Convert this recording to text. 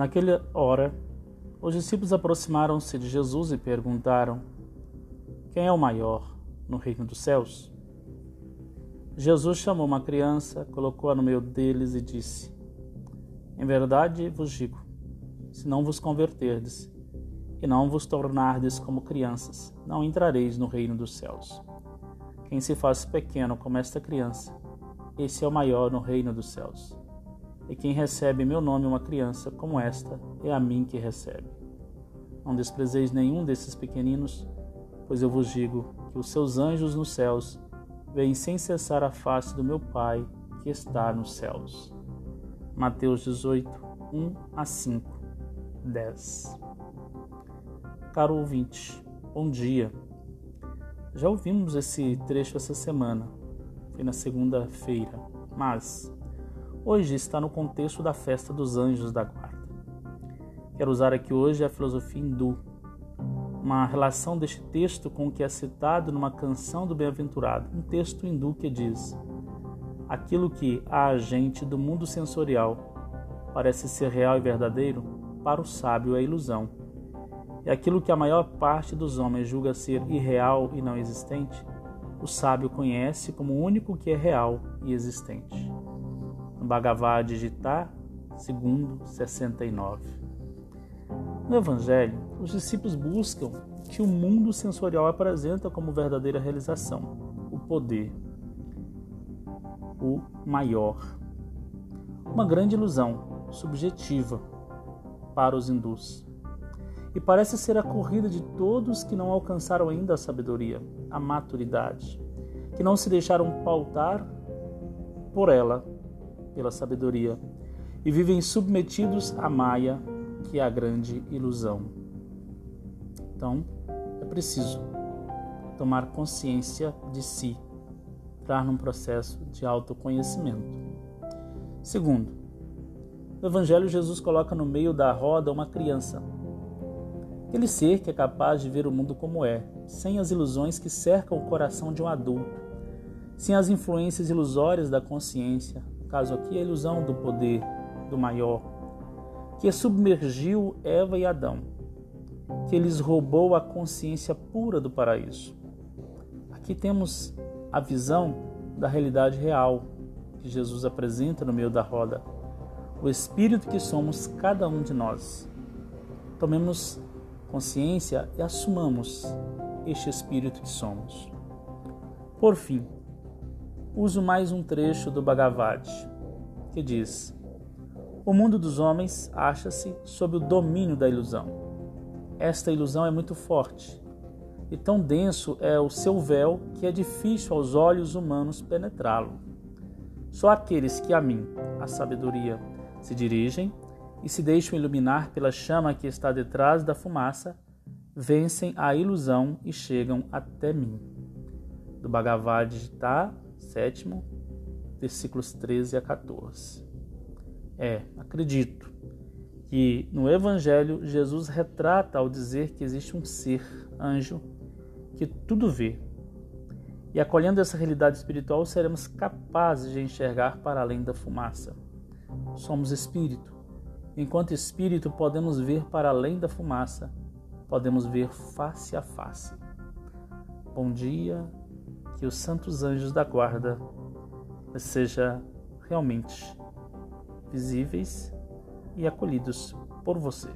Naquela hora, os discípulos aproximaram-se de Jesus e perguntaram: Quem é o maior no reino dos céus? Jesus chamou uma criança, colocou-a no meio deles e disse: Em verdade vos digo, se não vos converterdes e não vos tornardes como crianças, não entrareis no reino dos céus. Quem se faz pequeno como esta criança, esse é o maior no reino dos céus. E quem recebe meu nome uma criança como esta, é a mim que recebe. Não desprezeis nenhum desses pequeninos, pois eu vos digo que os seus anjos nos céus veem sem cessar a face do meu Pai que está nos céus. Mateus 18, 1 a 5, 10. Caro ouvinte, bom dia. Já ouvimos esse trecho essa semana, foi na segunda-feira, mas hoje está no contexto da festa dos anjos da guarda. Quero usar aqui hoje a filosofia hindu, uma relação deste texto com o que é citado numa canção do Bem-aventurado, um texto hindu que diz: Aquilo que a gente do mundo sensorial parece ser real e verdadeiro, para o sábio é ilusão. E aquilo que a maior parte dos homens julga ser irreal e não existente, o sábio conhece como o único que é real e existente. No Bhagavad Gita, segundo 69. No Evangelho, os discípulos buscam que o mundo sensorial apresenta como verdadeira realização, o poder, o maior. Uma grande ilusão subjetiva para os hindus. E parece ser a corrida de todos que não alcançaram ainda a sabedoria, a maturidade, que não se deixaram pautar por ela, pela sabedoria, e vivem submetidos à maia que é a grande ilusão. Então, é preciso tomar consciência de si, entrar num processo de autoconhecimento. Segundo, no Evangelho, Jesus coloca no meio da roda uma criança. Aquele ser que é capaz de ver o mundo como é, sem as ilusões que cercam o coração de um adulto, sem as influências ilusórias da consciência, caso aqui a ilusão do poder, do maior, que submergiu Eva e Adão, que lhes roubou a consciência pura do paraíso. Aqui temos a visão da realidade real que Jesus apresenta no meio da roda, o espírito que somos cada um de nós. Tomemos consciência e assumamos este espírito que somos. Por fim, uso mais um trecho do Bhagavad, que diz: o mundo dos homens acha-se sob o domínio da ilusão. Esta ilusão é muito forte, e tão denso é o seu véu que é difícil aos olhos humanos penetrá-lo. Só aqueles que a mim, a sabedoria, se dirigem e se deixam iluminar pela chama que está detrás da fumaça, vencem a ilusão e chegam até mim. Do Bhagavad Gita, sétimo, versículos 13 a 14. É, acredito que no Evangelho Jesus retrata ao dizer que existe um ser, anjo, que tudo vê. E acolhendo essa realidade espiritual, seremos capazes de enxergar para além da fumaça. Somos espírito. Enquanto espírito, podemos ver para além da fumaça, podemos ver face a face. Bom dia, que os santos anjos da guarda seja realmente visíveis e acolhidos por você.